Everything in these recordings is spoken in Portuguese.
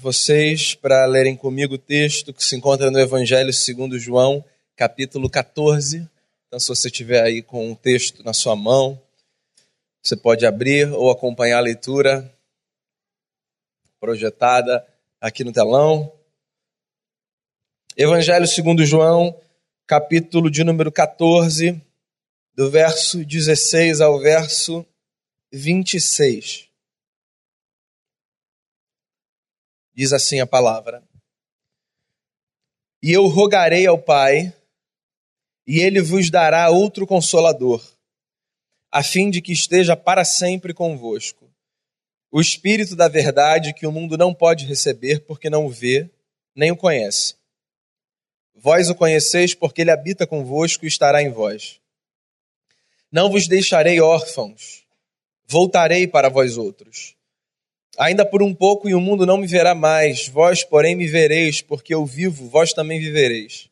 vocês para lerem comigo o texto que se encontra no Evangelho segundo João, capítulo 14. Então, se você tiver aí com o texto na sua mão, você pode abrir ou acompanhar a leitura projetada aqui no telão. Evangelho segundo João, capítulo de número 14, do verso 16 ao verso 26. Diz assim a palavra: E eu rogarei ao Pai, e ele vos dará outro consolador, a fim de que esteja para sempre convosco. O Espírito da Verdade que o mundo não pode receber, porque não o vê, nem o conhece. Vós o conheceis, porque ele habita convosco e estará em vós. Não vos deixarei órfãos, voltarei para vós outros. Ainda por um pouco e o mundo não me verá mais, vós, porém, me vereis, porque eu vivo, vós também vivereis.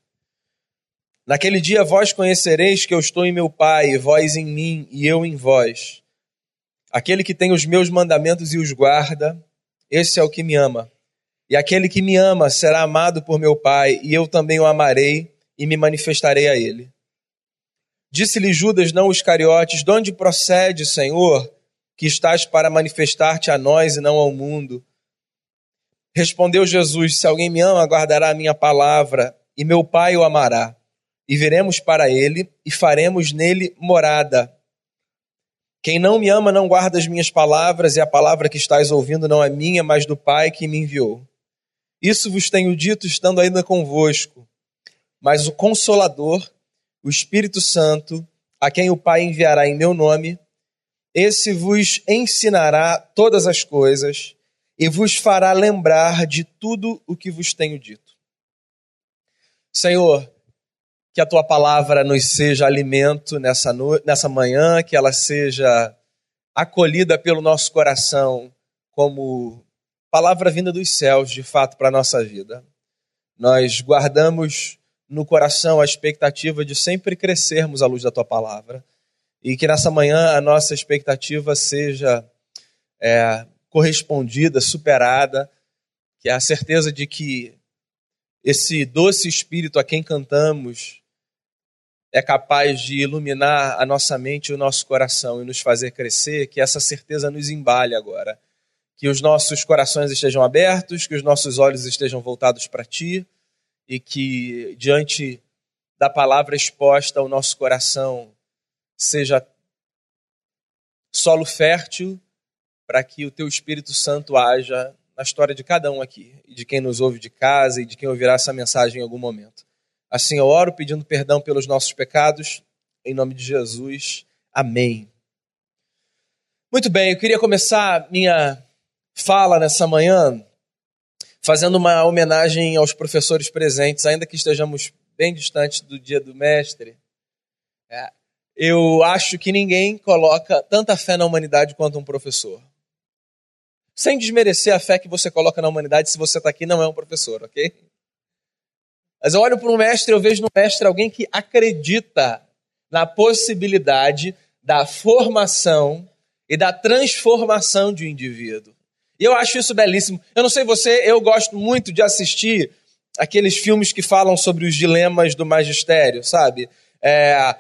Naquele dia vós conhecereis que eu estou em meu Pai, e vós em mim, e eu em vós. Aquele que tem os meus mandamentos e os guarda, esse é o que me ama. E aquele que me ama será amado por meu Pai, e eu também o amarei e me manifestarei a ele. Disse-lhe Judas, não os cariotes, de onde procede, Senhor? Que estás para manifestar-te a nós e não ao mundo. Respondeu Jesus: Se alguém me ama, guardará a minha palavra, e meu Pai o amará. E viremos para ele e faremos nele morada. Quem não me ama não guarda as minhas palavras, e a palavra que estás ouvindo não é minha, mas do Pai que me enviou. Isso vos tenho dito estando ainda convosco. Mas o Consolador, o Espírito Santo, a quem o Pai enviará em meu nome, esse vos ensinará todas as coisas e vos fará lembrar de tudo o que vos tenho dito. Senhor, que a tua palavra nos seja alimento nessa, nessa manhã, que ela seja acolhida pelo nosso coração como palavra vinda dos céus, de fato, para a nossa vida. Nós guardamos no coração a expectativa de sempre crescermos à luz da tua palavra e que nessa manhã a nossa expectativa seja é, correspondida, superada, que é a certeza de que esse doce Espírito a quem cantamos é capaz de iluminar a nossa mente e o nosso coração e nos fazer crescer, que essa certeza nos embale agora. Que os nossos corações estejam abertos, que os nossos olhos estejam voltados para Ti e que, diante da palavra exposta, o nosso coração seja solo fértil para que o teu Espírito Santo haja na história de cada um aqui, e de quem nos ouve de casa e de quem ouvirá essa mensagem em algum momento. Assim eu oro pedindo perdão pelos nossos pecados, em nome de Jesus. Amém. Muito bem, eu queria começar minha fala nessa manhã fazendo uma homenagem aos professores presentes, ainda que estejamos bem distantes do dia do mestre. É, eu acho que ninguém coloca tanta fé na humanidade quanto um professor. Sem desmerecer a fé que você coloca na humanidade se você está aqui não é um professor, ok? Mas eu olho para um mestre e eu vejo no mestre alguém que acredita na possibilidade da formação e da transformação de um indivíduo. E eu acho isso belíssimo. Eu não sei você, eu gosto muito de assistir aqueles filmes que falam sobre os dilemas do magistério, sabe? É,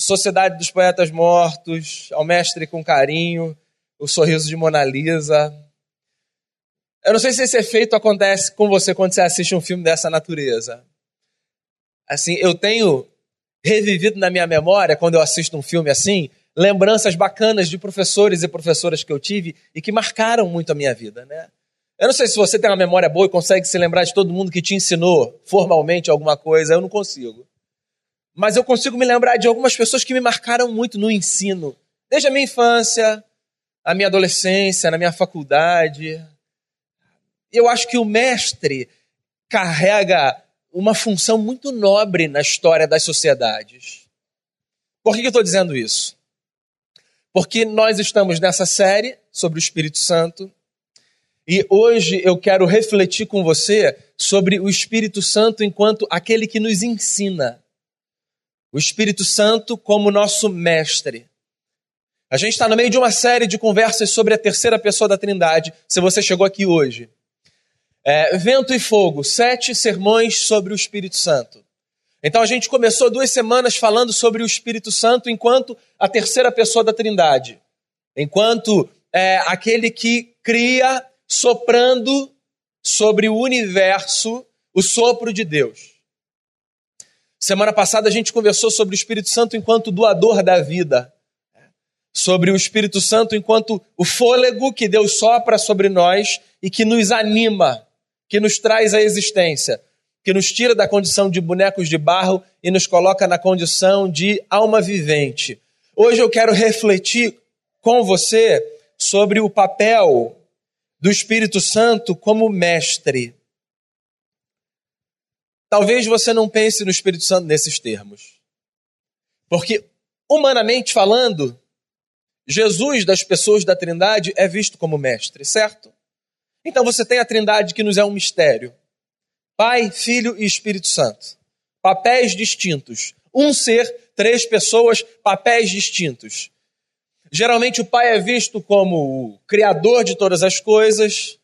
Sociedade dos Poetas Mortos, Ao Mestre com Carinho, O Sorriso de Mona Lisa. Eu não sei se esse efeito acontece com você quando você assiste um filme dessa natureza. Assim, eu tenho revivido na minha memória, quando eu assisto um filme assim, lembranças bacanas de professores e professoras que eu tive e que marcaram muito a minha vida, né? Eu não sei se você tem uma memória boa e consegue se lembrar de todo mundo que te ensinou formalmente alguma coisa, eu não consigo mas eu consigo me lembrar de algumas pessoas que me marcaram muito no ensino, desde a minha infância, a minha adolescência, na minha faculdade. Eu acho que o mestre carrega uma função muito nobre na história das sociedades. Por que eu estou dizendo isso? Porque nós estamos nessa série sobre o Espírito Santo e hoje eu quero refletir com você sobre o Espírito Santo enquanto aquele que nos ensina o Espírito Santo como nosso mestre. A gente está no meio de uma série de conversas sobre a terceira pessoa da Trindade. Se você chegou aqui hoje é, Vento e Fogo, sete sermões sobre o Espírito Santo. Então a gente começou duas semanas falando sobre o Espírito Santo enquanto a terceira pessoa da Trindade, enquanto é, aquele que cria soprando sobre o universo o sopro de Deus. Semana passada a gente conversou sobre o Espírito Santo enquanto doador da vida, sobre o Espírito Santo enquanto o fôlego que Deus sopra sobre nós e que nos anima, que nos traz a existência, que nos tira da condição de bonecos de barro e nos coloca na condição de alma vivente. Hoje eu quero refletir com você sobre o papel do Espírito Santo como mestre. Talvez você não pense no Espírito Santo nesses termos. Porque, humanamente falando, Jesus das pessoas da Trindade é visto como mestre, certo? Então você tem a Trindade que nos é um mistério: Pai, Filho e Espírito Santo. Papéis distintos. Um ser, três pessoas, papéis distintos. Geralmente o Pai é visto como o criador de todas as coisas,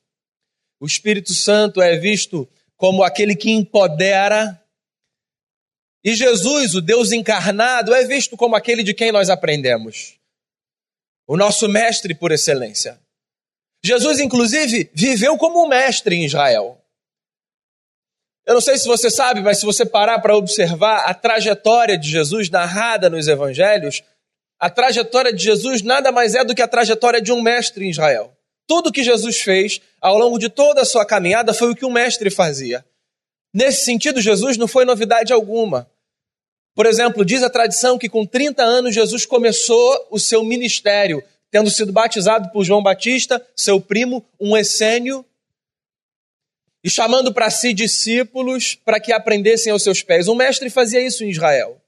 o Espírito Santo é visto como aquele que empodera, e Jesus, o Deus encarnado, é visto como aquele de quem nós aprendemos o nosso mestre por excelência. Jesus, inclusive, viveu como um mestre em Israel. Eu não sei se você sabe, mas se você parar para observar a trajetória de Jesus narrada nos evangelhos, a trajetória de Jesus nada mais é do que a trajetória de um mestre em Israel. Tudo que Jesus fez ao longo de toda a sua caminhada foi o que um mestre fazia. Nesse sentido, Jesus não foi novidade alguma. Por exemplo, diz a tradição que com 30 anos Jesus começou o seu ministério, tendo sido batizado por João Batista, seu primo, um essênio, e chamando para si discípulos para que aprendessem aos seus pés. Um mestre fazia isso em Israel.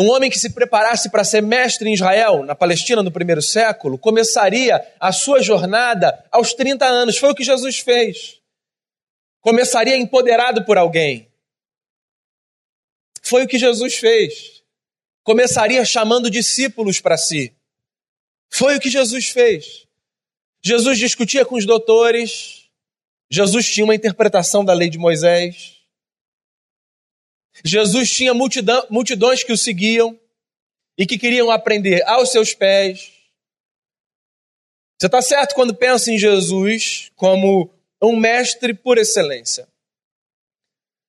Um homem que se preparasse para ser mestre em Israel, na Palestina, no primeiro século, começaria a sua jornada aos 30 anos. Foi o que Jesus fez. Começaria empoderado por alguém. Foi o que Jesus fez. Começaria chamando discípulos para si. Foi o que Jesus fez. Jesus discutia com os doutores. Jesus tinha uma interpretação da lei de Moisés. Jesus tinha multidão, multidões que o seguiam e que queriam aprender aos seus pés. Você está certo quando pensa em Jesus como um mestre por excelência.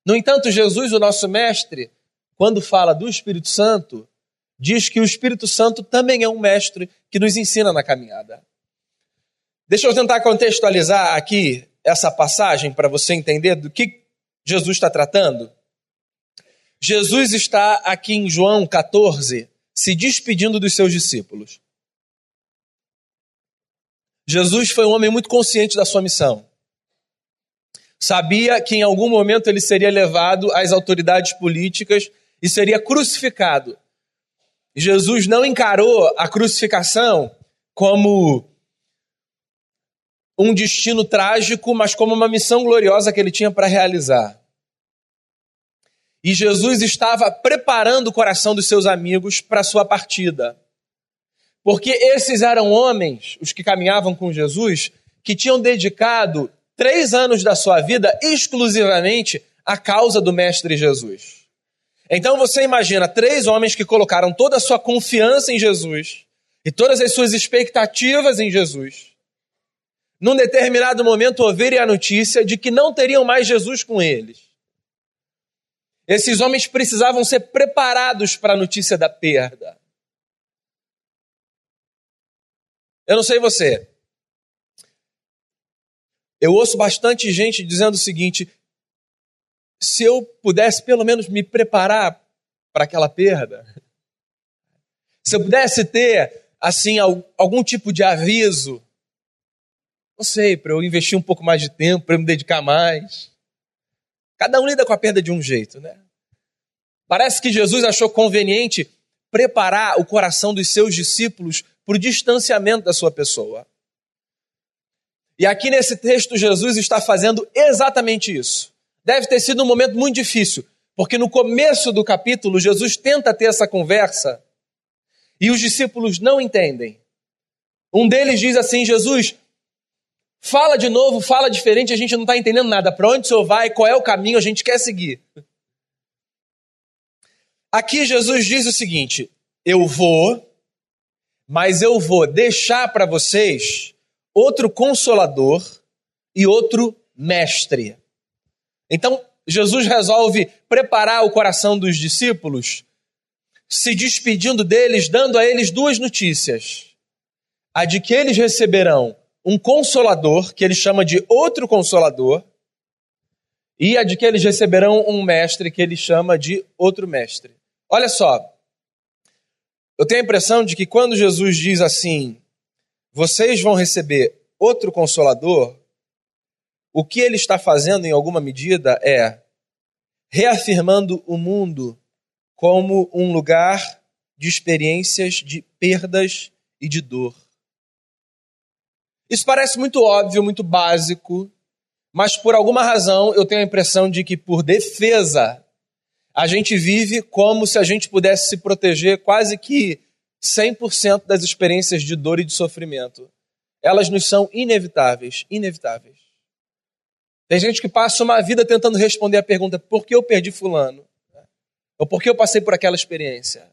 No entanto, Jesus, o nosso mestre, quando fala do Espírito Santo, diz que o Espírito Santo também é um mestre que nos ensina na caminhada. Deixa eu tentar contextualizar aqui essa passagem para você entender do que Jesus está tratando. Jesus está aqui em João 14 se despedindo dos seus discípulos. Jesus foi um homem muito consciente da sua missão. Sabia que em algum momento ele seria levado às autoridades políticas e seria crucificado. Jesus não encarou a crucificação como um destino trágico, mas como uma missão gloriosa que ele tinha para realizar. E Jesus estava preparando o coração dos seus amigos para sua partida. Porque esses eram homens, os que caminhavam com Jesus, que tinham dedicado três anos da sua vida exclusivamente à causa do Mestre Jesus. Então você imagina três homens que colocaram toda a sua confiança em Jesus e todas as suas expectativas em Jesus. Num determinado momento ouvirem a notícia de que não teriam mais Jesus com eles. Esses homens precisavam ser preparados para a notícia da perda. Eu não sei você. Eu ouço bastante gente dizendo o seguinte: se eu pudesse pelo menos me preparar para aquela perda, se eu pudesse ter, assim, algum tipo de aviso, não sei, para eu investir um pouco mais de tempo, para eu me dedicar mais. Cada um lida com a perda de um jeito, né? Parece que Jesus achou conveniente preparar o coração dos seus discípulos para o distanciamento da sua pessoa. E aqui nesse texto, Jesus está fazendo exatamente isso. Deve ter sido um momento muito difícil, porque no começo do capítulo, Jesus tenta ter essa conversa e os discípulos não entendem. Um deles diz assim: Jesus, Fala de novo, fala diferente, a gente não está entendendo nada. Para onde o senhor vai? Qual é o caminho? A gente quer seguir. Aqui Jesus diz o seguinte: eu vou, mas eu vou deixar para vocês outro consolador e outro mestre. Então, Jesus resolve preparar o coração dos discípulos, se despedindo deles, dando a eles duas notícias: a de que eles receberão um consolador, que ele chama de outro consolador, e a de que eles receberão um mestre, que ele chama de outro mestre. Olha só, eu tenho a impressão de que quando Jesus diz assim, vocês vão receber outro consolador, o que ele está fazendo em alguma medida é reafirmando o mundo como um lugar de experiências de perdas e de dor. Isso parece muito óbvio, muito básico, mas por alguma razão eu tenho a impressão de que, por defesa, a gente vive como se a gente pudesse se proteger quase que 100% das experiências de dor e de sofrimento. Elas nos são inevitáveis, inevitáveis. Tem gente que passa uma vida tentando responder a pergunta: por que eu perdi Fulano? Ou por que eu passei por aquela experiência?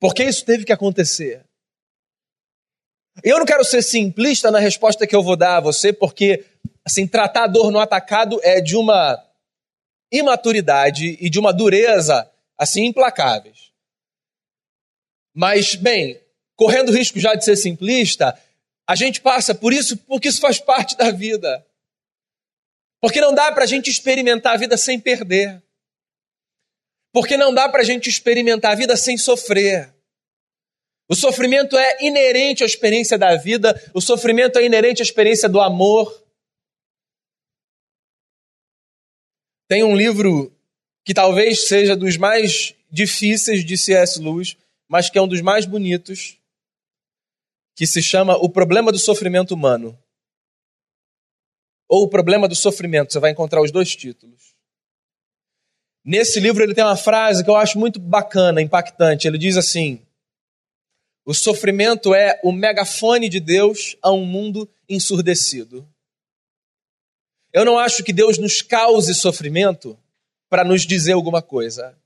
Por que isso teve que acontecer? Eu não quero ser simplista na resposta que eu vou dar a você, porque assim, tratar a dor no atacado é de uma imaturidade e de uma dureza assim implacáveis. Mas, bem, correndo o risco já de ser simplista, a gente passa por isso porque isso faz parte da vida. Porque não dá para a gente experimentar a vida sem perder. Porque não dá para a gente experimentar a vida sem sofrer. O sofrimento é inerente à experiência da vida, o sofrimento é inerente à experiência do amor. Tem um livro que talvez seja dos mais difíceis de C.S. Lewis, mas que é um dos mais bonitos, que se chama O Problema do Sofrimento Humano. Ou O Problema do Sofrimento, você vai encontrar os dois títulos. Nesse livro ele tem uma frase que eu acho muito bacana, impactante. Ele diz assim: o sofrimento é o megafone de Deus a um mundo ensurdecido. Eu não acho que Deus nos cause sofrimento para nos dizer alguma coisa.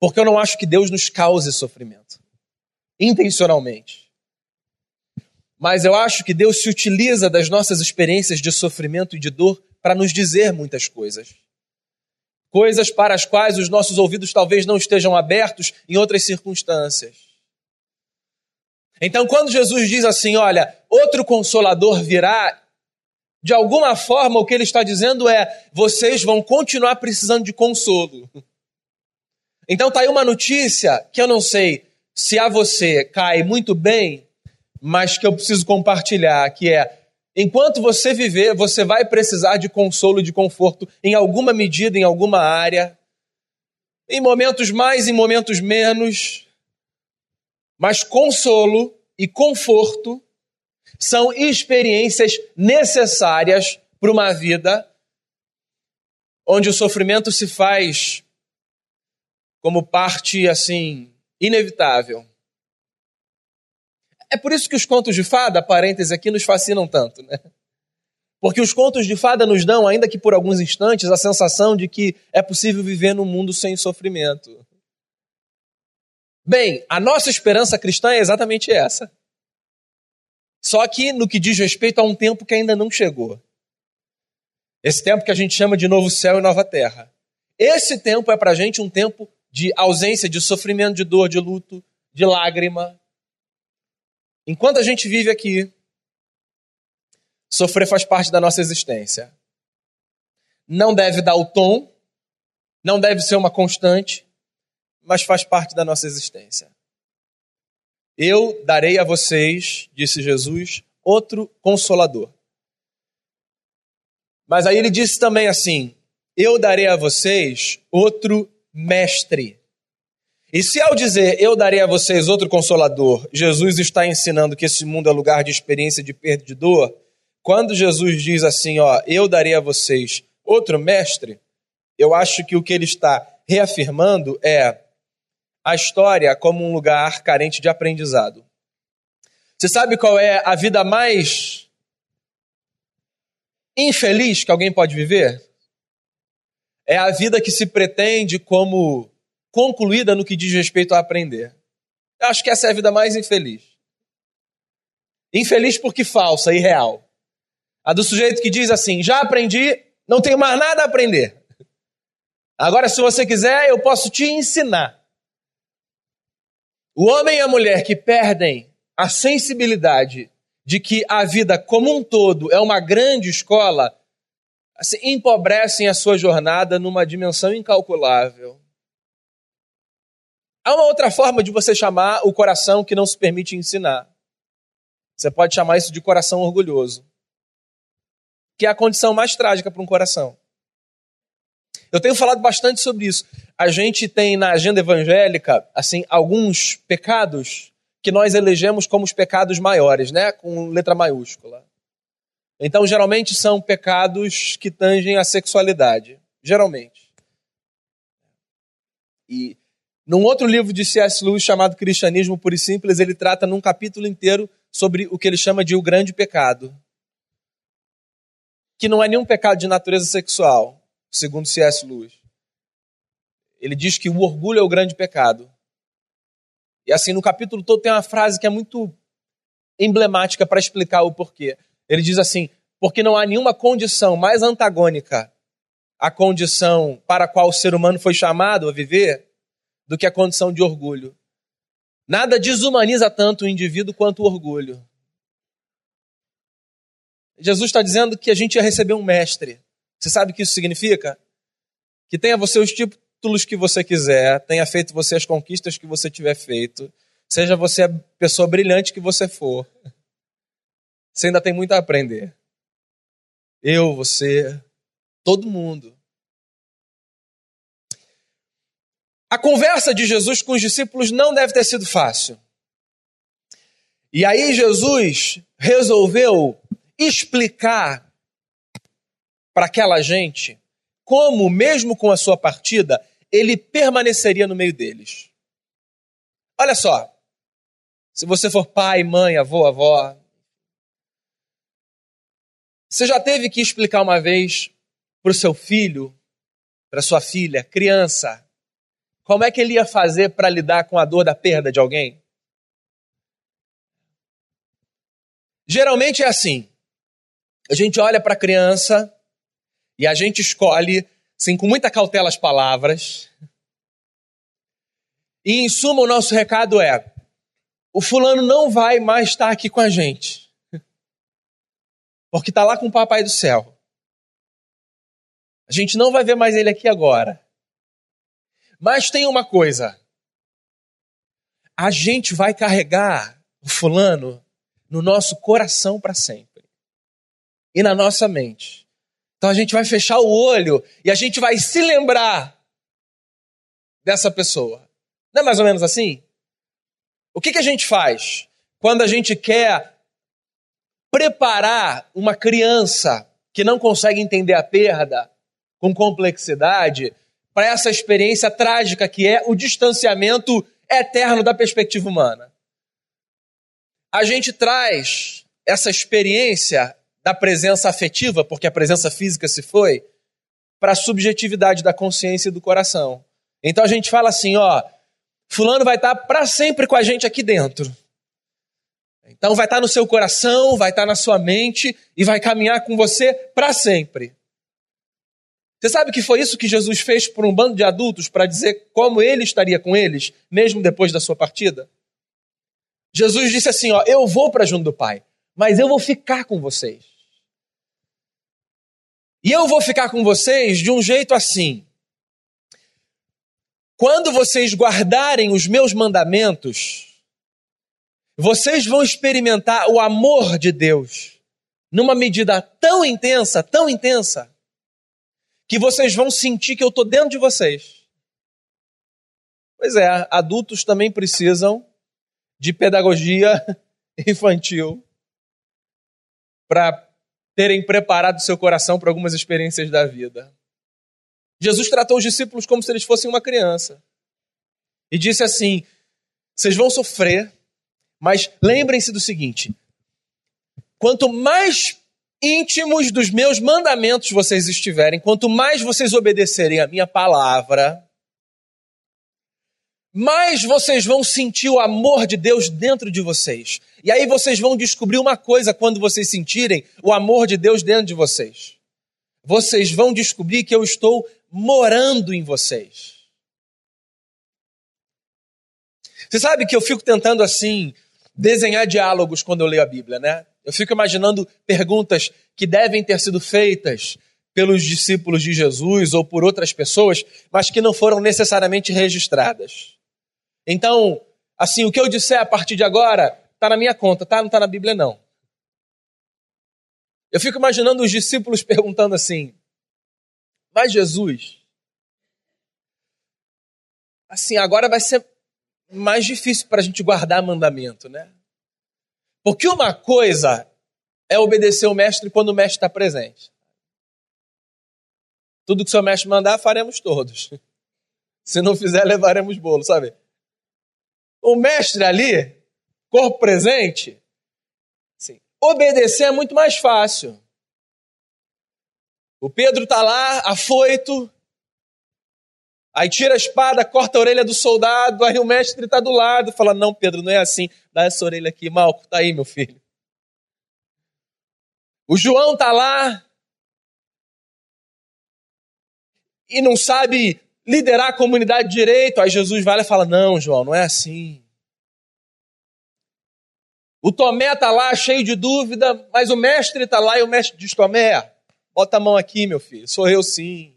Porque eu não acho que Deus nos cause sofrimento, intencionalmente. Mas eu acho que Deus se utiliza das nossas experiências de sofrimento e de dor para nos dizer muitas coisas coisas para as quais os nossos ouvidos talvez não estejam abertos em outras circunstâncias. Então, quando Jesus diz assim: Olha, outro consolador virá, de alguma forma o que ele está dizendo é: vocês vão continuar precisando de consolo. Então, está aí uma notícia que eu não sei se a você cai muito bem, mas que eu preciso compartilhar, que é Enquanto você viver, você vai precisar de consolo e de conforto em alguma medida, em alguma área, em momentos mais, em momentos menos. Mas consolo e conforto são experiências necessárias para uma vida onde o sofrimento se faz como parte assim inevitável. É por isso que os contos de fada, parênteses aqui, nos fascinam tanto, né? Porque os contos de fada nos dão, ainda que por alguns instantes, a sensação de que é possível viver num mundo sem sofrimento. Bem, a nossa esperança cristã é exatamente essa. Só que no que diz respeito a um tempo que ainda não chegou. Esse tempo que a gente chama de novo céu e nova terra. Esse tempo é para a gente um tempo de ausência, de sofrimento, de dor, de luto, de lágrima, Enquanto a gente vive aqui, sofrer faz parte da nossa existência. Não deve dar o tom, não deve ser uma constante, mas faz parte da nossa existência. Eu darei a vocês, disse Jesus, outro consolador. Mas aí ele disse também assim: Eu darei a vocês outro mestre e se ao dizer eu darei a vocês outro consolador, Jesus está ensinando que esse mundo é lugar de experiência de perda de dor, quando Jesus diz assim, ó, eu darei a vocês outro mestre, eu acho que o que ele está reafirmando é a história como um lugar carente de aprendizado. Você sabe qual é a vida mais infeliz que alguém pode viver? É a vida que se pretende como concluída no que diz respeito a aprender. Eu acho que essa é a vida mais infeliz. Infeliz porque falsa e real. A do sujeito que diz assim: já aprendi, não tenho mais nada a aprender. Agora, se você quiser, eu posso te ensinar. O homem e a mulher que perdem a sensibilidade de que a vida como um todo é uma grande escola, assim, empobrecem a sua jornada numa dimensão incalculável. Há uma outra forma de você chamar o coração que não se permite ensinar. Você pode chamar isso de coração orgulhoso, que é a condição mais trágica para um coração. Eu tenho falado bastante sobre isso. A gente tem na agenda evangélica, assim, alguns pecados que nós elegemos como os pecados maiores, né, com letra maiúscula. Então, geralmente são pecados que tangem a sexualidade, geralmente. E num outro livro de C.S. Lewis chamado Cristianismo Puro e Simples, ele trata num capítulo inteiro sobre o que ele chama de o grande pecado. Que não é nenhum pecado de natureza sexual, segundo C.S. Lewis. Ele diz que o orgulho é o grande pecado. E assim, no capítulo todo tem uma frase que é muito emblemática para explicar o porquê. Ele diz assim: porque não há nenhuma condição mais antagônica à condição para a qual o ser humano foi chamado a viver do que a condição de orgulho. Nada desumaniza tanto o indivíduo quanto o orgulho. Jesus está dizendo que a gente ia receber um mestre. Você sabe o que isso significa? Que tenha você os títulos que você quiser, tenha feito você as conquistas que você tiver feito, seja você a pessoa brilhante que você for. Você ainda tem muito a aprender. Eu, você, todo mundo. A conversa de Jesus com os discípulos não deve ter sido fácil. E aí Jesus resolveu explicar para aquela gente como, mesmo com a sua partida, ele permaneceria no meio deles. Olha só, se você for pai, mãe, avô, avó, você já teve que explicar uma vez para o seu filho, para sua filha, criança, como é que ele ia fazer para lidar com a dor da perda de alguém? Geralmente é assim. A gente olha para a criança e a gente escolhe, assim, com muita cautela as palavras. E em suma, o nosso recado é: o fulano não vai mais estar aqui com a gente. Porque está lá com o papai do céu. A gente não vai ver mais ele aqui agora. Mas tem uma coisa: a gente vai carregar o fulano no nosso coração para sempre e na nossa mente. Então a gente vai fechar o olho e a gente vai se lembrar dessa pessoa. Não é mais ou menos assim? O que, que a gente faz quando a gente quer preparar uma criança que não consegue entender a perda com complexidade para essa experiência trágica que é o distanciamento eterno da perspectiva humana. A gente traz essa experiência da presença afetiva, porque a presença física se foi, para a subjetividade da consciência e do coração. Então a gente fala assim, ó, fulano vai estar para sempre com a gente aqui dentro. Então vai estar no seu coração, vai estar na sua mente e vai caminhar com você para sempre. Você sabe que foi isso que Jesus fez por um bando de adultos para dizer como ele estaria com eles, mesmo depois da sua partida? Jesus disse assim: Ó, eu vou para junto do Pai, mas eu vou ficar com vocês. E eu vou ficar com vocês de um jeito assim. Quando vocês guardarem os meus mandamentos, vocês vão experimentar o amor de Deus numa medida tão intensa, tão intensa, que vocês vão sentir que eu estou dentro de vocês. Pois é, adultos também precisam de pedagogia infantil para terem preparado seu coração para algumas experiências da vida. Jesus tratou os discípulos como se eles fossem uma criança. E disse assim: vocês vão sofrer, Mas lembrem-se do seguinte: quanto mais íntimos dos meus mandamentos vocês estiverem, quanto mais vocês obedecerem a minha palavra, mais vocês vão sentir o amor de Deus dentro de vocês. E aí vocês vão descobrir uma coisa quando vocês sentirem o amor de Deus dentro de vocês. Vocês vão descobrir que eu estou morando em vocês. Você sabe que eu fico tentando assim desenhar diálogos quando eu leio a Bíblia, né? Eu fico imaginando perguntas que devem ter sido feitas pelos discípulos de Jesus ou por outras pessoas, mas que não foram necessariamente registradas. Então, assim, o que eu disser a partir de agora está na minha conta, tá? Não está na Bíblia, não. Eu fico imaginando os discípulos perguntando assim: Mas Jesus, assim, agora vai ser mais difícil para a gente guardar mandamento, né? Porque uma coisa é obedecer o mestre quando o mestre está presente. Tudo que o seu mestre mandar, faremos todos. Se não fizer, levaremos bolo, sabe? O mestre ali, corpo presente, sim, obedecer é muito mais fácil. O Pedro está lá, afoito, aí tira a espada, corta a orelha do soldado, aí o mestre está do lado, fala: Não, Pedro, não é assim, dá essa orelha aqui, Malco, tá aí, meu filho. O João está lá e não sabe liderar a comunidade direito. Aí Jesus vai lá e fala: Não, João, não é assim. O Tomé está lá cheio de dúvida, mas o mestre está lá e o mestre diz: Tomé, bota a mão aqui, meu filho, sou eu sim.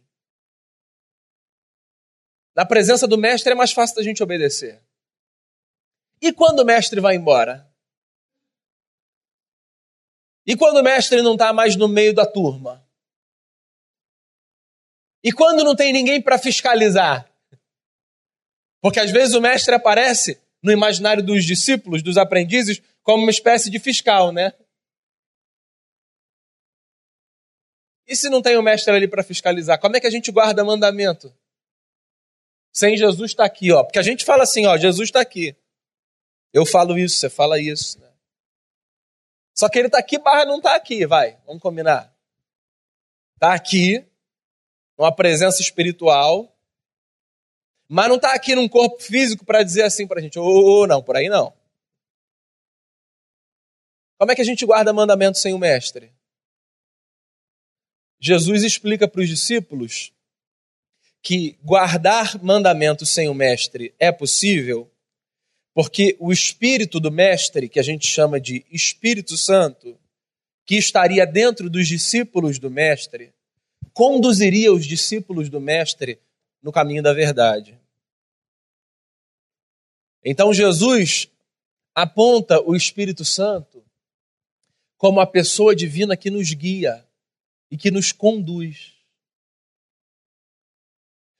Na presença do mestre é mais fácil da gente obedecer. E quando o mestre vai embora? E quando o mestre não está mais no meio da turma? E quando não tem ninguém para fiscalizar? Porque às vezes o mestre aparece no imaginário dos discípulos, dos aprendizes, como uma espécie de fiscal, né? E se não tem o mestre ali para fiscalizar, como é que a gente guarda mandamento? Sem Jesus estar tá aqui, ó. Porque a gente fala assim, ó, Jesus está aqui. Eu falo isso, você fala isso. Né? Só que ele está aqui, barra não está aqui, vai, vamos combinar. Está aqui, numa presença espiritual, mas não está aqui num corpo físico para dizer assim para a gente, ô, oh, oh, não, por aí não. Como é que a gente guarda mandamento sem o mestre? Jesus explica para os discípulos que guardar mandamentos sem o mestre é possível, porque o espírito do mestre, que a gente chama de Espírito Santo, que estaria dentro dos discípulos do mestre, conduziria os discípulos do mestre no caminho da verdade. Então Jesus aponta o Espírito Santo como a pessoa divina que nos guia e que nos conduz.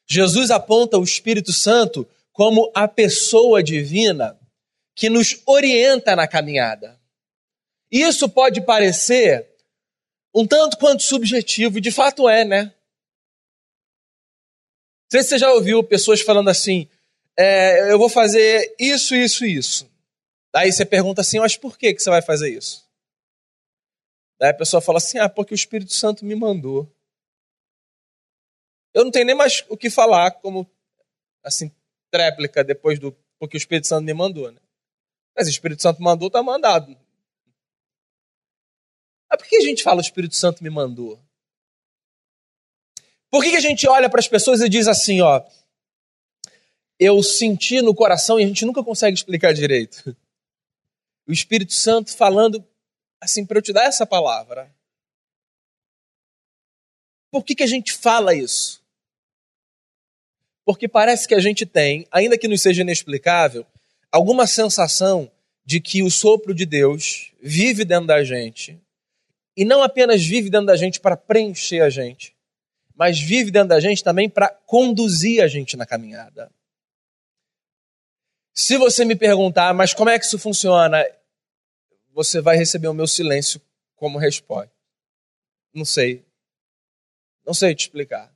Jesus aponta o Espírito Santo como a pessoa divina que nos orienta na caminhada. Isso pode parecer um tanto quanto subjetivo, e de fato é, né? Não sei se você já ouviu pessoas falando assim: é, eu vou fazer isso, isso, isso. Daí você pergunta assim: mas por que, que você vai fazer isso? Daí a pessoa fala assim: ah, porque o Espírito Santo me mandou. Eu não tenho nem mais o que falar como assim tréplica depois do porque o Espírito Santo me mandou, né? Mas o Espírito Santo mandou, tá mandado. Mas por que a gente fala o Espírito Santo me mandou? Por que, que a gente olha para as pessoas e diz assim, ó, eu senti no coração e a gente nunca consegue explicar direito. O Espírito Santo falando assim para eu te dar essa palavra. Por que, que a gente fala isso? Porque parece que a gente tem, ainda que nos seja inexplicável, alguma sensação de que o sopro de Deus vive dentro da gente e não apenas vive dentro da gente para preencher a gente, mas vive dentro da gente também para conduzir a gente na caminhada. Se você me perguntar, mas como é que isso funciona? Você vai receber o meu silêncio como resposta. Não sei. Não sei te explicar.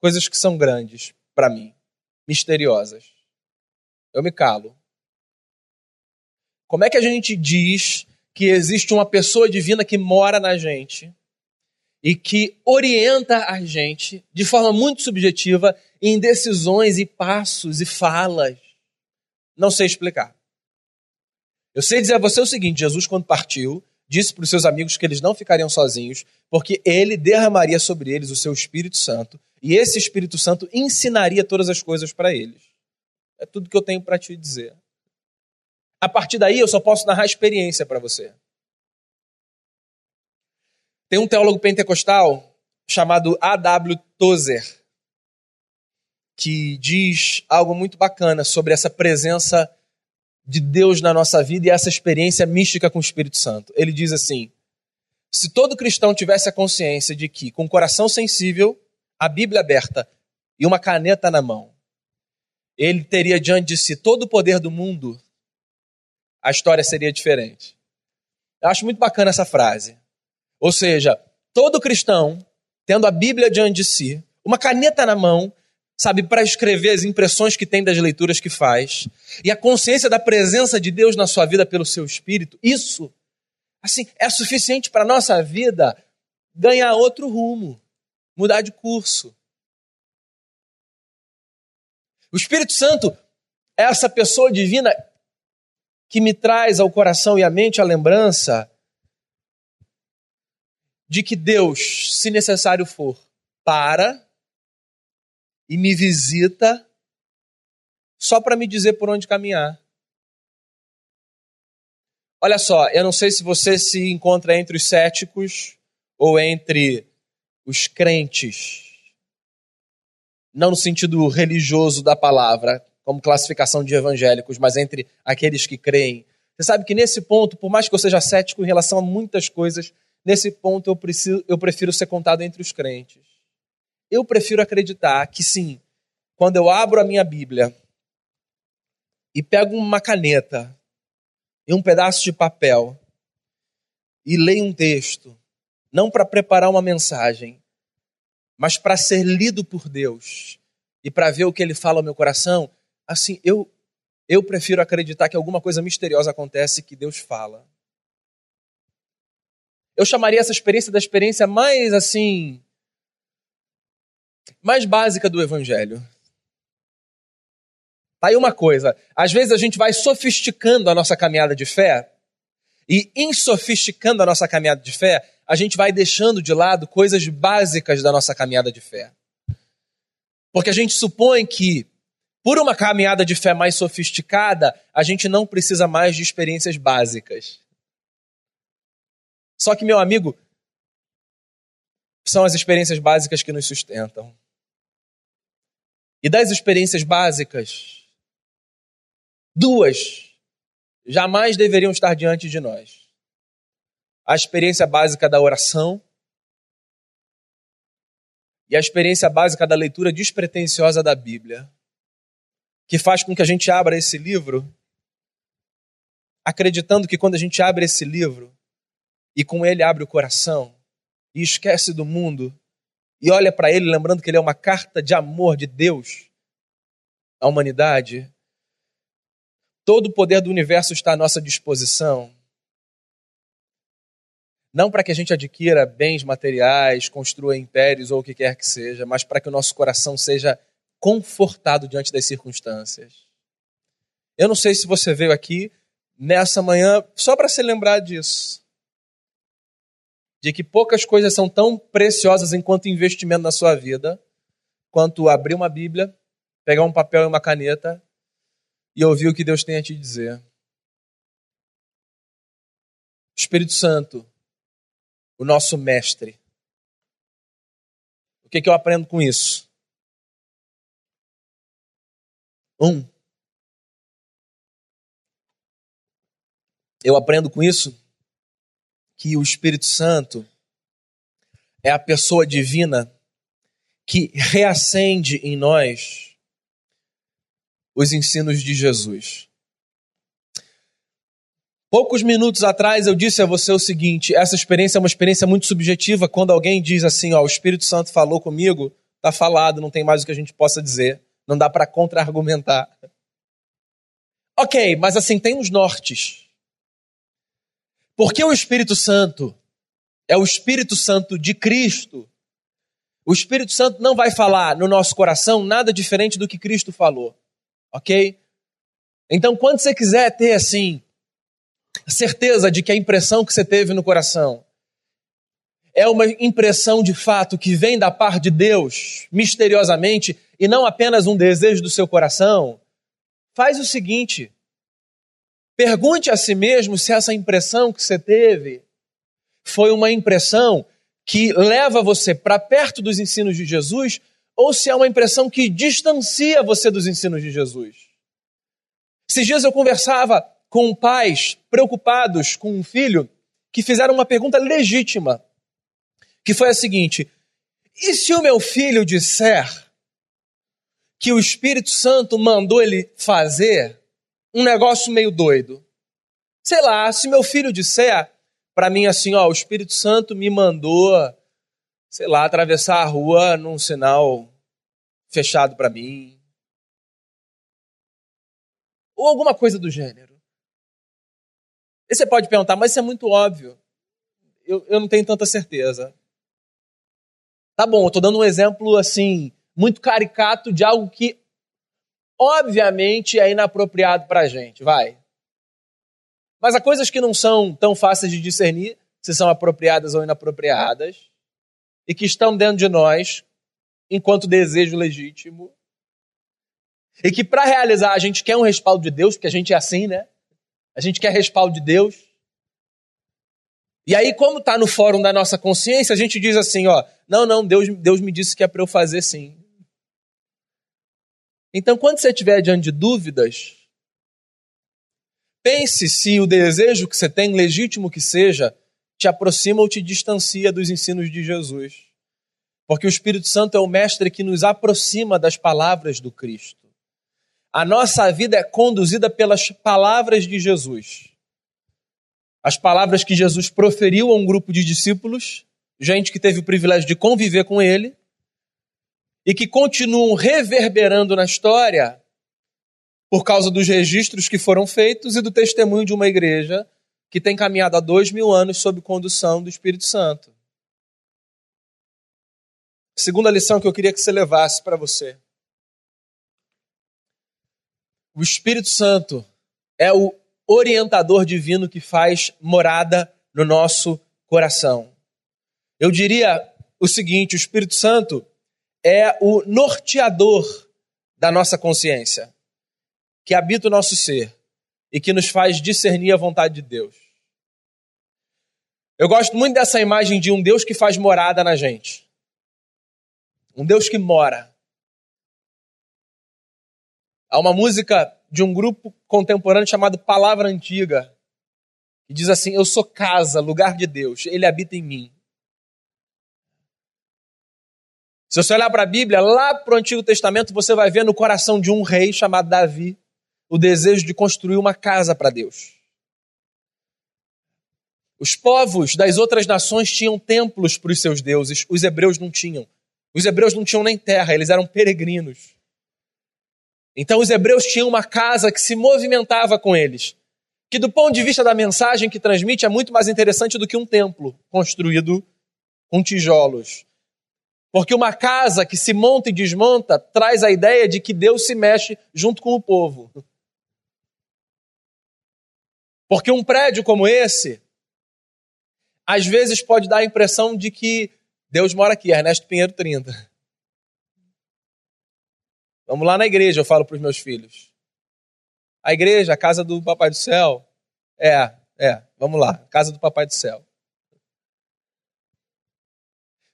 Coisas que são grandes para mim, misteriosas. Eu me calo. Como é que a gente diz que existe uma pessoa divina que mora na gente e que orienta a gente de forma muito subjetiva em decisões e passos e falas? Não sei explicar. Eu sei dizer a você o seguinte: Jesus, quando partiu, disse para os seus amigos que eles não ficariam sozinhos, porque ele derramaria sobre eles o seu Espírito Santo, e esse Espírito Santo ensinaria todas as coisas para eles. É tudo que eu tenho para te dizer. A partir daí, eu só posso narrar experiência para você. Tem um teólogo pentecostal chamado A.W. Tozer, que diz algo muito bacana sobre essa presença de Deus na nossa vida e essa experiência mística com o Espírito Santo. Ele diz assim: se todo cristão tivesse a consciência de que, com o coração sensível, a Bíblia aberta e uma caneta na mão, ele teria diante de si todo o poder do mundo, a história seria diferente. Eu acho muito bacana essa frase. Ou seja, todo cristão, tendo a Bíblia diante de si, uma caneta na mão sabe, para escrever as impressões que tem das leituras que faz, e a consciência da presença de Deus na sua vida pelo seu espírito, isso, assim, é suficiente para a nossa vida ganhar outro rumo, mudar de curso. O Espírito Santo é essa pessoa divina que me traz ao coração e à mente a lembrança de que Deus, se necessário for, para e me visita só para me dizer por onde caminhar. Olha só, eu não sei se você se encontra entre os céticos ou entre os crentes. Não no sentido religioso da palavra, como classificação de evangélicos, mas entre aqueles que creem. Você sabe que nesse ponto, por mais que eu seja cético em relação a muitas coisas, nesse ponto eu, preciso, eu prefiro ser contado entre os crentes. Eu prefiro acreditar que sim, quando eu abro a minha Bíblia e pego uma caneta e um pedaço de papel e leio um texto, não para preparar uma mensagem, mas para ser lido por Deus e para ver o que ele fala ao meu coração, assim, eu eu prefiro acreditar que alguma coisa misteriosa acontece que Deus fala. Eu chamaria essa experiência da experiência mais assim mais básica do Evangelho. Tá aí uma coisa: às vezes a gente vai sofisticando a nossa caminhada de fé, e em sofisticando a nossa caminhada de fé, a gente vai deixando de lado coisas básicas da nossa caminhada de fé. Porque a gente supõe que, por uma caminhada de fé mais sofisticada, a gente não precisa mais de experiências básicas. Só que, meu amigo, são as experiências básicas que nos sustentam. E das experiências básicas, duas jamais deveriam estar diante de nós. A experiência básica da oração e a experiência básica da leitura despretensiosa da Bíblia, que faz com que a gente abra esse livro acreditando que quando a gente abre esse livro e com ele abre o coração, e esquece do mundo e olha para ele lembrando que ele é uma carta de amor de Deus à humanidade, todo o poder do universo está à nossa disposição. Não para que a gente adquira bens materiais, construa impérios ou o que quer que seja, mas para que o nosso coração seja confortado diante das circunstâncias. Eu não sei se você veio aqui nessa manhã só para se lembrar disso de que poucas coisas são tão preciosas enquanto investimento na sua vida quanto abrir uma Bíblia, pegar um papel e uma caneta e ouvir o que Deus tem a te dizer. Espírito Santo, o nosso mestre. O que, que eu aprendo com isso? Um, eu aprendo com isso que o Espírito Santo é a pessoa divina que reacende em nós os ensinos de Jesus. Poucos minutos atrás eu disse a você o seguinte: essa experiência é uma experiência muito subjetiva. Quando alguém diz assim, ó, o Espírito Santo falou comigo, tá falado, não tem mais o que a gente possa dizer, não dá para contra-argumentar. Ok, mas assim tem uns nortes Porque o Espírito Santo é o Espírito Santo de Cristo. O Espírito Santo não vai falar no nosso coração nada diferente do que Cristo falou, ok? Então, quando você quiser ter assim certeza de que a impressão que você teve no coração é uma impressão de fato que vem da parte de Deus, misteriosamente, e não apenas um desejo do seu coração, faz o seguinte: pergunte a si mesmo se essa impressão que você teve foi uma impressão que leva você para perto dos ensinos de Jesus ou se é uma impressão que distancia você dos ensinos de Jesus. Esses dias eu conversava com pais preocupados com um filho que fizeram uma pergunta legítima, que foi a seguinte: e se o meu filho disser que o Espírito Santo mandou ele fazer um negócio meio doido? Sei lá, se meu filho disser para mim assim, ó, o Espírito Santo me mandou, sei lá, atravessar a rua num sinal fechado para mim. Ou alguma coisa do gênero. E você pode perguntar, mas isso é muito óbvio. Eu, eu não tenho tanta certeza. Tá bom, eu estou dando um exemplo assim, muito caricato de algo que, obviamente, é inapropriado para a gente. Vai. Mas há coisas que não são tão fáceis de discernir se são apropriadas ou inapropriadas e que estão dentro de nós enquanto desejo legítimo. E que para realizar a gente quer um respaldo de Deus, porque a gente é assim, né? A gente quer respaldo de Deus. E aí, como está no fórum da nossa consciência, a gente diz assim, ó, não, não, Deus, Deus me disse que é para eu fazer sim. Então, quando você estiver diante de dúvidas, Pense se o desejo que você tem, legítimo que seja, te aproxima ou te distancia dos ensinos de Jesus. Porque o Espírito Santo é o mestre que nos aproxima das palavras do Cristo. A nossa vida é conduzida pelas palavras de Jesus. As palavras que Jesus proferiu a um grupo de discípulos, gente que teve o privilégio de conviver com ele, e que continuam reverberando na história por causa dos registros que foram feitos e do testemunho de uma igreja que tem caminhado há dois mil anos sob condução do Espírito Santo. Segunda lição que eu queria que você levasse para você. O Espírito Santo é o orientador divino que faz morada no nosso coração. Eu diria o seguinte: o Espírito Santo é o norteador da nossa consciência que habita o nosso ser e que nos faz discernir a vontade de Deus. Eu gosto muito dessa imagem de um Deus que faz morada na gente. Um Deus que mora. Há uma música de um grupo contemporâneo chamado Palavra Antiga, que diz assim: Eu sou casa, lugar de Deus, ele habita em mim. Se você olhar para a Bíblia, lá para o Antigo Testamento, você vai ver no coração de um rei chamado Davi o desejo de construir uma casa para Deus. Os povos das outras nações tinham templos para os seus deuses, os hebreus não tinham. Os hebreus não tinham nem terra, eles eram peregrinos. Então os hebreus tinham uma casa que se movimentava com eles, que do ponto de vista da mensagem que transmite é muito mais interessante do que um templo construído com tijolos. Porque uma casa que se monta e desmonta traz a ideia de que Deus se mexe junto com o povo. Porque um prédio como esse, às vezes pode dar a impressão de que Deus mora aqui, Ernesto Pinheiro 30. Vamos lá na igreja, eu falo para os meus filhos. A igreja, a casa do Papai do Céu. É, é, vamos lá, casa do Papai do Céu.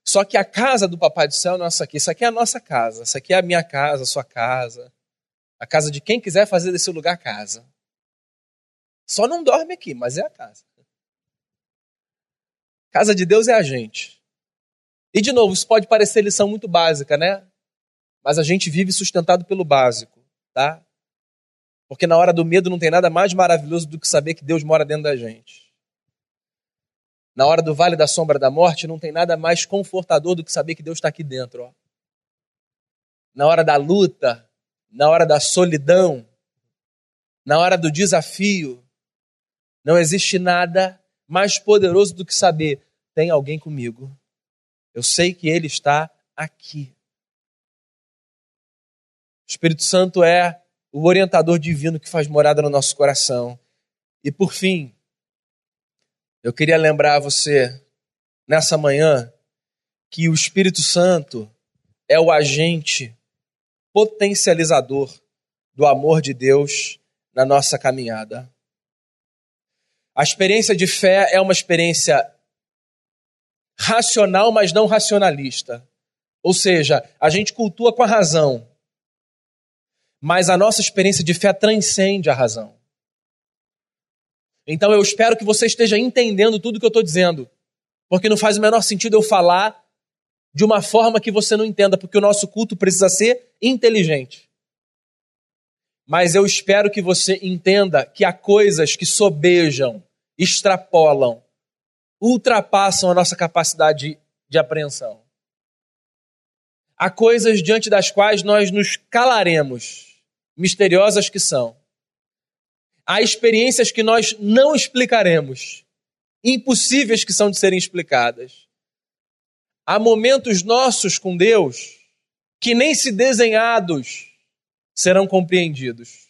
Só que a casa do Papai do Céu não é essa aqui. Isso aqui é a nossa casa. Isso aqui é a minha casa, a sua casa. A casa de quem quiser fazer desse lugar casa. Só não dorme aqui, mas é a casa. Casa de Deus é a gente. E de novo, isso pode parecer lição muito básica, né? Mas a gente vive sustentado pelo básico, tá? Porque na hora do medo não tem nada mais maravilhoso do que saber que Deus mora dentro da gente. Na hora do vale da sombra da morte, não tem nada mais confortador do que saber que Deus está aqui dentro. Ó. Na hora da luta, na hora da solidão, na hora do desafio, não existe nada mais poderoso do que saber: tem alguém comigo. Eu sei que Ele está aqui. O Espírito Santo é o orientador divino que faz morada no nosso coração. E por fim, eu queria lembrar você nessa manhã que o Espírito Santo é o agente potencializador do amor de Deus na nossa caminhada. A experiência de fé é uma experiência racional, mas não racionalista. Ou seja, a gente cultua com a razão, mas a nossa experiência de fé transcende a razão. Então eu espero que você esteja entendendo tudo que eu estou dizendo, porque não faz o menor sentido eu falar de uma forma que você não entenda, porque o nosso culto precisa ser inteligente. Mas eu espero que você entenda que há coisas que sobejam, extrapolam, ultrapassam a nossa capacidade de apreensão. Há coisas diante das quais nós nos calaremos, misteriosas que são. Há experiências que nós não explicaremos, impossíveis que são de serem explicadas. Há momentos nossos com Deus que nem se desenhados serão compreendidos.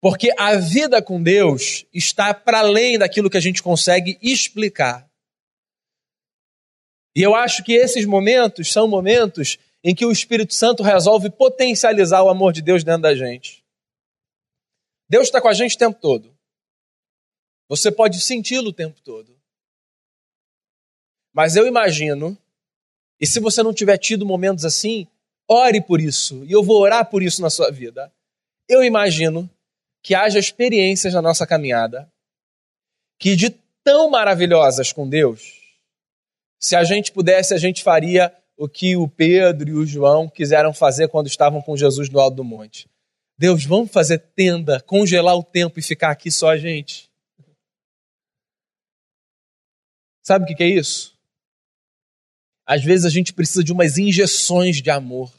Porque a vida com Deus está para além daquilo que a gente consegue explicar. E eu acho que esses momentos são momentos em que o Espírito Santo resolve potencializar o amor de Deus dentro da gente. Deus está com a gente o tempo todo. Você pode senti-lo o tempo todo. Mas eu imagino, e se você não tiver tido momentos assim, ore por isso, e eu vou orar por isso na sua vida. Eu imagino que haja experiências na nossa caminhada que de tão maravilhosas com Deus, se a gente pudesse, a gente faria o que o Pedro e o João quiseram fazer quando estavam com Jesus no alto do monte. Deus, vamos fazer tenda, congelar o tempo e ficar aqui só a gente. Sabe o que é isso? Às vezes a gente precisa de umas injeções de amor.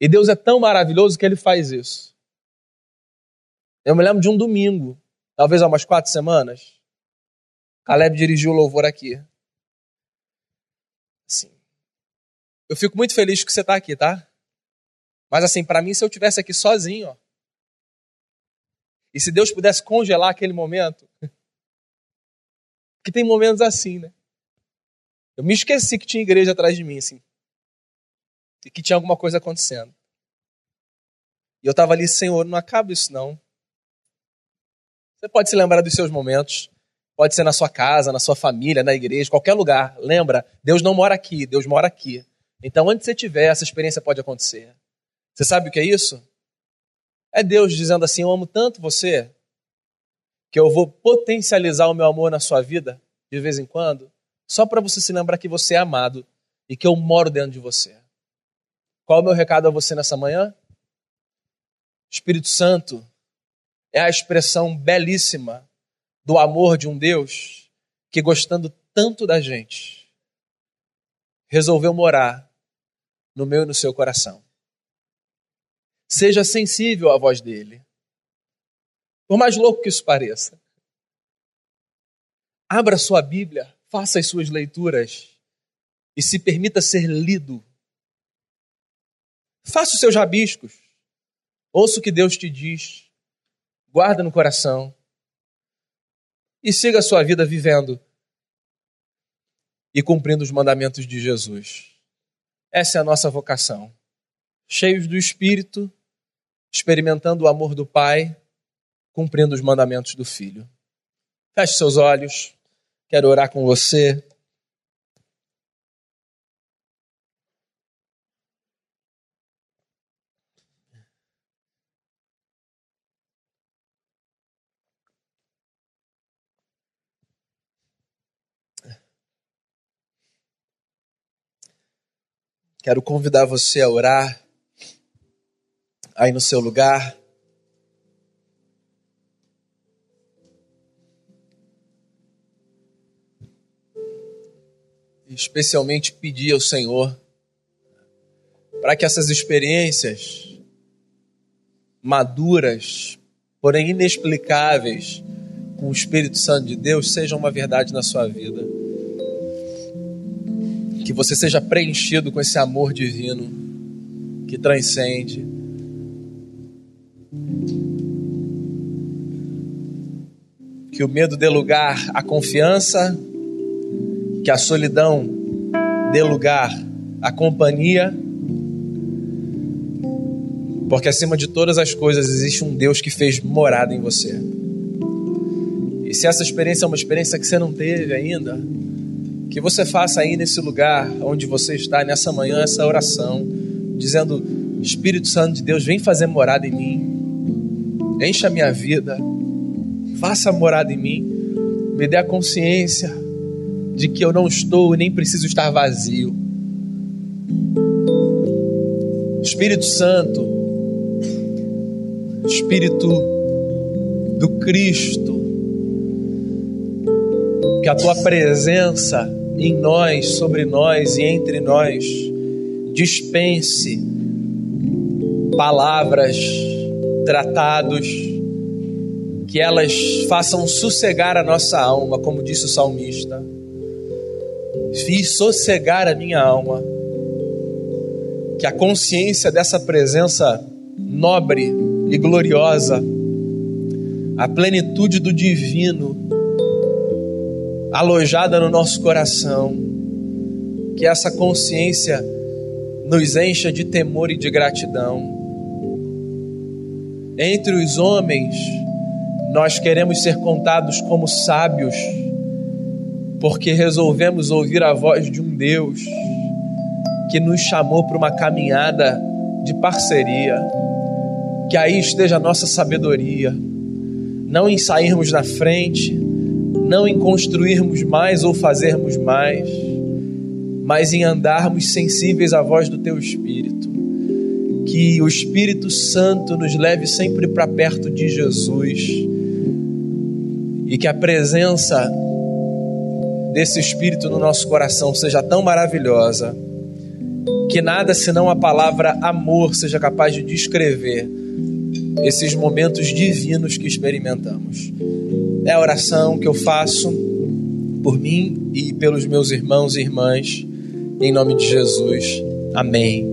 E Deus é tão maravilhoso que ele faz isso. Eu me lembro de um domingo, talvez há umas quatro semanas. Caleb dirigiu o louvor aqui. Assim, eu fico muito feliz que você está aqui, tá? Mas assim, para mim, se eu tivesse aqui sozinho, ó, e se Deus pudesse congelar aquele momento, que tem momentos assim, né? Eu me esqueci que tinha igreja atrás de mim, assim. E que tinha alguma coisa acontecendo. E eu estava ali, Senhor, não acaba isso não. Você pode se lembrar dos seus momentos. Pode ser na sua casa, na sua família, na igreja, qualquer lugar. Lembra, Deus não mora aqui, Deus mora aqui. Então, onde você estiver, essa experiência pode acontecer. Você sabe o que é isso? É Deus dizendo assim: Eu amo tanto você, que eu vou potencializar o meu amor na sua vida, de vez em quando, só para você se lembrar que você é amado e que eu moro dentro de você. Qual é o meu recado a você nessa manhã? Espírito Santo é a expressão belíssima do amor de um Deus que, gostando tanto da gente, resolveu morar no meu e no seu coração. Seja sensível à voz dele. Por mais louco que isso pareça. Abra sua Bíblia faça as suas leituras e se permita ser lido. Faça os seus rabiscos. Ouça o que Deus te diz. Guarda no coração. E siga a sua vida vivendo e cumprindo os mandamentos de Jesus. Essa é a nossa vocação. Cheios do Espírito, experimentando o amor do Pai, cumprindo os mandamentos do Filho. Feche seus olhos. Quero orar com você. Quero convidar você a orar aí no seu lugar. especialmente pedir ao Senhor para que essas experiências maduras, porém inexplicáveis, com o Espírito Santo de Deus seja uma verdade na sua vida. Que você seja preenchido com esse amor divino que transcende. Que o medo dê lugar à confiança, que a solidão dê lugar à companhia porque acima de todas as coisas existe um Deus que fez morada em você. E se essa experiência é uma experiência que você não teve ainda, que você faça aí nesse lugar onde você está, nessa manhã, essa oração, dizendo: Espírito Santo de Deus, vem fazer morada em mim, encha a minha vida, faça morada em mim, me dê a consciência de que eu não estou e nem preciso estar vazio. Espírito Santo, Espírito do Cristo, que a tua presença em nós, sobre nós e entre nós, dispense palavras, tratados, que elas façam sossegar a nossa alma, como disse o salmista. Fiz sossegar a minha alma, que a consciência dessa presença nobre e gloriosa, a plenitude do divino alojada no nosso coração, que essa consciência nos encha de temor e de gratidão. Entre os homens, nós queremos ser contados como sábios, porque resolvemos ouvir a voz de um Deus que nos chamou para uma caminhada de parceria que aí esteja a nossa sabedoria, não em sairmos na frente, não em construirmos mais ou fazermos mais, mas em andarmos sensíveis à voz do Teu Espírito. Que o Espírito Santo nos leve sempre para perto de Jesus e que a presença desse Espírito no nosso coração seja tão maravilhosa que nada senão a palavra amor seja capaz de descrever esses momentos divinos que experimentamos. É a oração que eu faço por mim e pelos meus irmãos e irmãs, em nome de Jesus. Amém.